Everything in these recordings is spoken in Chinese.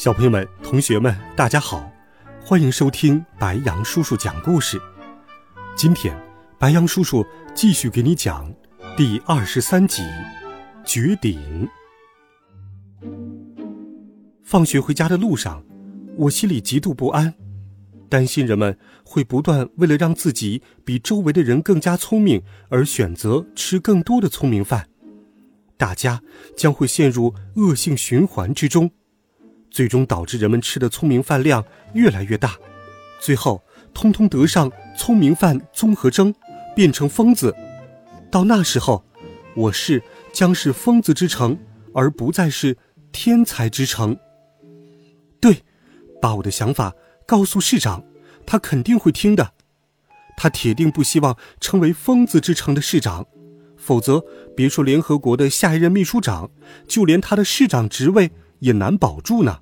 小朋友们、同学们，大家好，欢迎收听白羊叔叔讲故事。今天，白羊叔叔继续给你讲第二十三集《绝顶》。放学回家的路上，我心里极度不安，担心人们会不断为了让自己比周围的人更加聪明而选择吃更多的聪明饭，大家将会陷入恶性循环之中。最终导致人们吃的聪明饭量越来越大，最后通通得上聪明饭综合征，变成疯子。到那时候，我市将是疯子之城，而不再是天才之城。对，把我的想法告诉市长，他肯定会听的。他铁定不希望成为疯子之城的市长，否则别说联合国的下一任秘书长，就连他的市长职位。也难保住呢。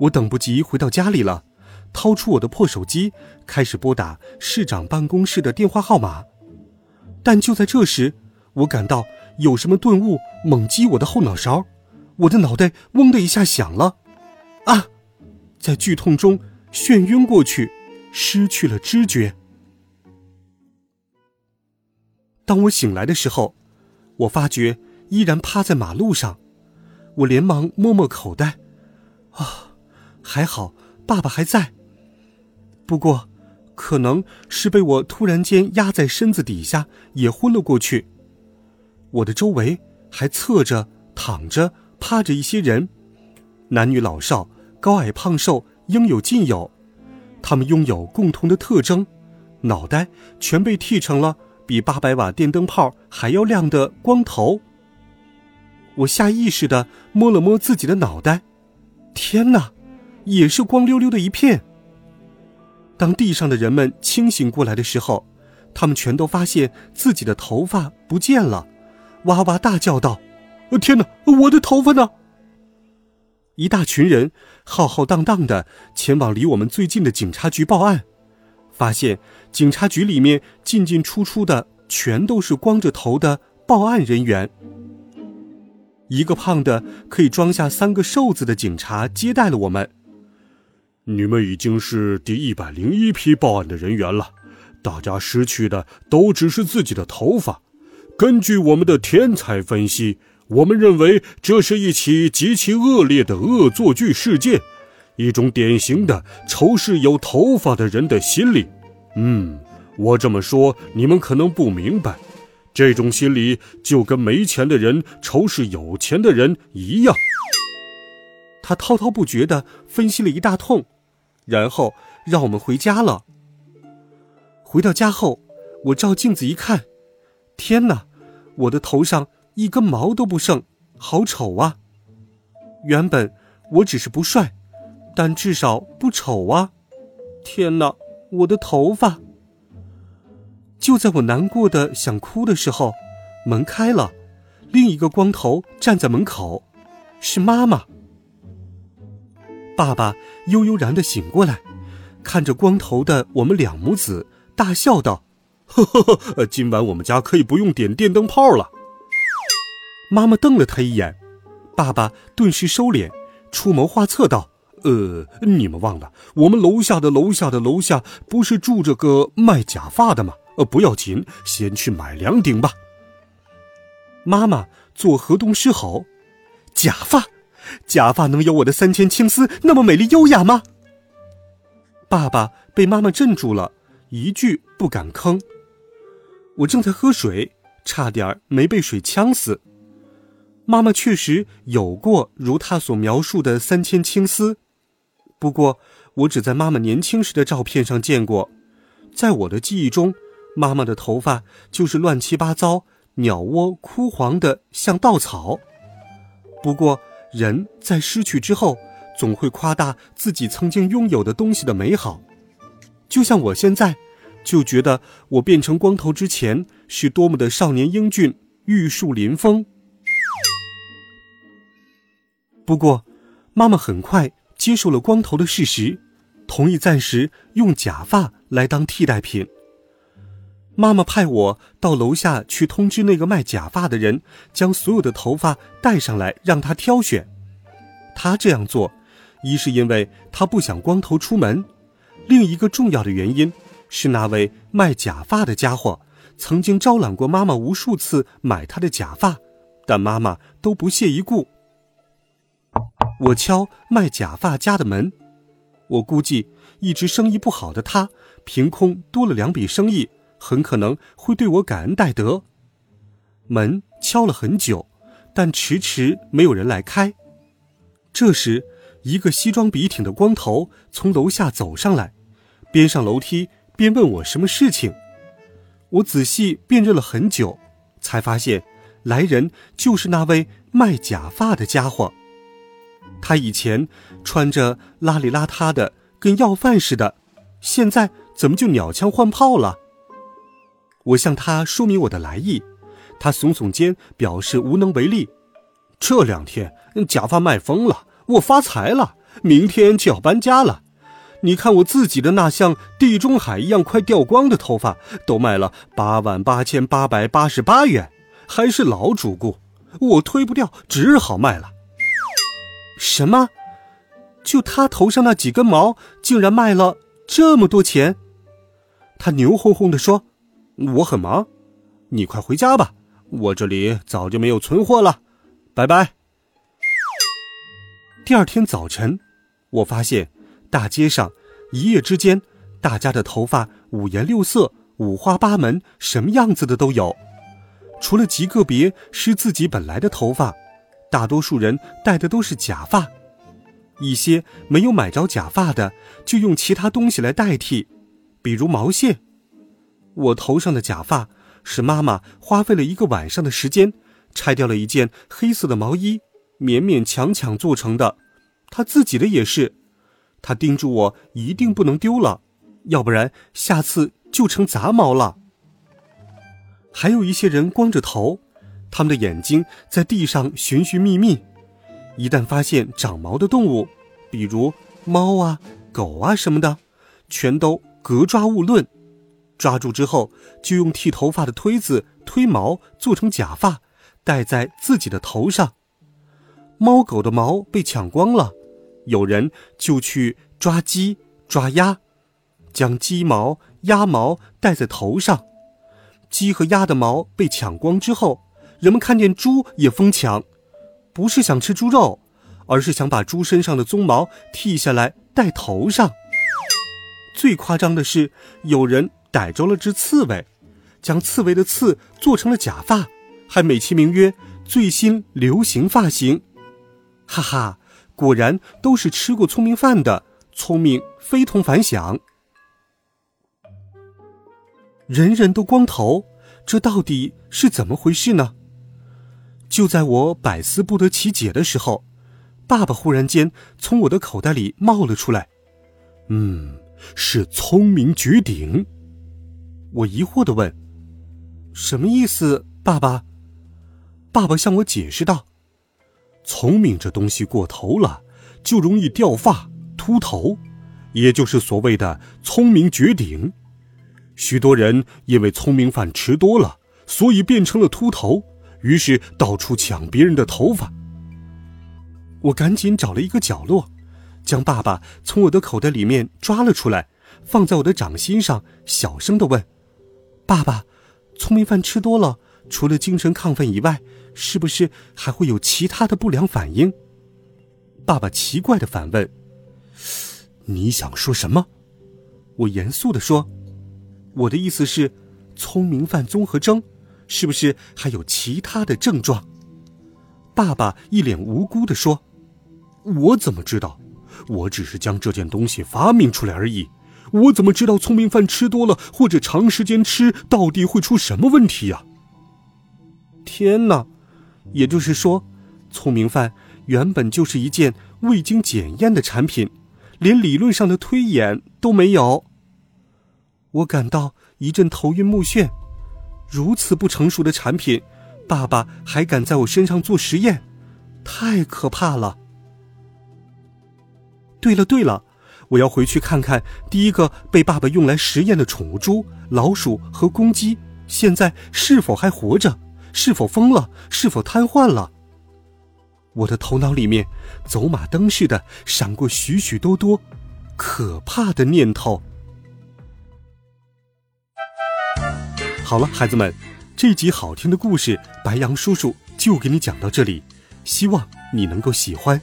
我等不及回到家里了，掏出我的破手机，开始拨打市长办公室的电话号码。但就在这时，我感到有什么顿悟猛击我的后脑勺，我的脑袋嗡的一下响了，啊！在剧痛中眩晕过去，失去了知觉。当我醒来的时候，我发觉依然趴在马路上。我连忙摸摸口袋，啊，还好爸爸还在。不过，可能是被我突然间压在身子底下，也昏了过去。我的周围还侧着、躺着、趴着一些人，男女老少、高矮胖瘦，应有尽有。他们拥有共同的特征，脑袋全被剃成了比八百瓦电灯泡还要亮的光头。我下意识的摸了摸自己的脑袋，天哪，也是光溜溜的一片。当地上的人们清醒过来的时候，他们全都发现自己的头发不见了，哇哇大叫道：“天哪，我的头发呢？”一大群人浩浩荡荡的前往离我们最近的警察局报案，发现警察局里面进进出出的全都是光着头的报案人员。一个胖的可以装下三个瘦子的警察接待了我们。你们已经是第一百零一批报案的人员了，大家失去的都只是自己的头发。根据我们的天才分析，我们认为这是一起极其恶劣的恶作剧事件，一种典型的仇视有头发的人的心理。嗯，我这么说你们可能不明白。这种心理就跟没钱的人仇视有钱的人一样。他滔滔不绝的分析了一大通，然后让我们回家了。回到家后，我照镜子一看，天哪，我的头上一根毛都不剩，好丑啊！原本我只是不帅，但至少不丑啊！天哪，我的头发！就在我难过的想哭的时候，门开了，另一个光头站在门口，是妈妈。爸爸悠悠然的醒过来，看着光头的我们两母子，大笑道：“呵呵呵，今晚我们家可以不用点电灯泡了。”妈妈瞪了他一眼，爸爸顿时收敛，出谋划策道：“呃，你们忘了，我们楼下的楼下的楼下不是住着个卖假发的吗？”呃，不要紧，先去买两顶吧。妈妈做河东狮吼：“假发，假发能有我的三千青丝那么美丽优雅吗？”爸爸被妈妈镇住了，一句不敢吭。我正在喝水，差点没被水呛死。妈妈确实有过如她所描述的三千青丝，不过我只在妈妈年轻时的照片上见过，在我的记忆中。妈妈的头发就是乱七八糟、鸟窝枯黄的，像稻草。不过，人在失去之后，总会夸大自己曾经拥有的东西的美好。就像我现在，就觉得我变成光头之前是多么的少年英俊、玉树临风。不过，妈妈很快接受了光头的事实，同意暂时用假发来当替代品。妈妈派我到楼下去通知那个卖假发的人，将所有的头发带上来，让他挑选。他这样做，一是因为他不想光头出门，另一个重要的原因是那位卖假发的家伙曾经招揽过妈妈无数次买他的假发，但妈妈都不屑一顾。我敲卖假发家的门，我估计一直生意不好的他，凭空多了两笔生意。很可能会对我感恩戴德。门敲了很久，但迟迟没有人来开。这时，一个西装笔挺的光头从楼下走上来，边上楼梯边问我什么事情。我仔细辨认了很久，才发现来人就是那位卖假发的家伙。他以前穿着邋里邋遢的，跟要饭似的，现在怎么就鸟枪换炮了？我向他说明我的来意，他耸耸肩，表示无能为力。这两天假发卖疯了，我发财了，明天就要搬家了。你看我自己的那像地中海一样快掉光的头发，都卖了八万八千八百八十八元，还是老主顾，我推不掉，只好卖了。什么？就他头上那几根毛，竟然卖了这么多钱？他牛哄哄地说。我很忙，你快回家吧，我这里早就没有存货了，拜拜。第二天早晨，我发现大街上一夜之间，大家的头发五颜六色、五花八门，什么样子的都有。除了极个别是自己本来的头发，大多数人戴的都是假发。一些没有买着假发的，就用其他东西来代替，比如毛线。我头上的假发是妈妈花费了一个晚上的时间，拆掉了一件黑色的毛衣，勉勉强强做成的。她自己的也是，她叮嘱我一定不能丢了，要不然下次就成杂毛了。还有一些人光着头，他们的眼睛在地上寻寻觅觅，一旦发现长毛的动物，比如猫啊、狗啊什么的，全都格抓勿论。抓住之后，就用剃头发的推子推毛，做成假发，戴在自己的头上。猫狗的毛被抢光了，有人就去抓鸡、抓鸭，将鸡毛、鸭毛戴在头上。鸡和鸭的毛被抢光之后，人们看见猪也疯抢，不是想吃猪肉，而是想把猪身上的鬃毛剃下来戴头上。最夸张的是，有人。逮着了只刺猬，将刺猬的刺做成了假发，还美其名曰最新流行发型。哈哈，果然都是吃过聪明饭的，聪明非同凡响。人人都光头，这到底是怎么回事呢？就在我百思不得其解的时候，爸爸忽然间从我的口袋里冒了出来。嗯，是聪明绝顶。我疑惑的问：“什么意思，爸爸？”爸爸向我解释道：“聪明这东西过头了，就容易掉发、秃头，也就是所谓的聪明绝顶。许多人因为聪明饭吃多了，所以变成了秃头，于是到处抢别人的头发。”我赶紧找了一个角落，将爸爸从我的口袋里面抓了出来，放在我的掌心上，小声的问。爸爸，聪明饭吃多了，除了精神亢奋以外，是不是还会有其他的不良反应？爸爸奇怪的反问：“你想说什么？”我严肃的说：“我的意思是，聪明饭综合征，是不是还有其他的症状？”爸爸一脸无辜的说：“我怎么知道？我只是将这件东西发明出来而已。”我怎么知道聪明饭吃多了或者长时间吃到底会出什么问题呀？天哪！也就是说，聪明饭原本就是一件未经检验的产品，连理论上的推演都没有。我感到一阵头晕目眩。如此不成熟的产品，爸爸还敢在我身上做实验，太可怕了。对了对了，我要回去看看第一个被爸爸用来实验的宠物猪、老鼠和公鸡，现在是否还活着？是否疯了？是否瘫痪了？我的头脑里面走马灯似的闪过许许多多可怕的念头。好了，孩子们，这集好听的故事，白羊叔叔就给你讲到这里，希望你能够喜欢。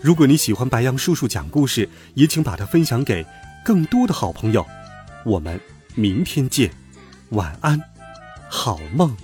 如果你喜欢白羊叔叔讲故事，也请把它分享给更多的好朋友。我们明天见，晚安，好梦。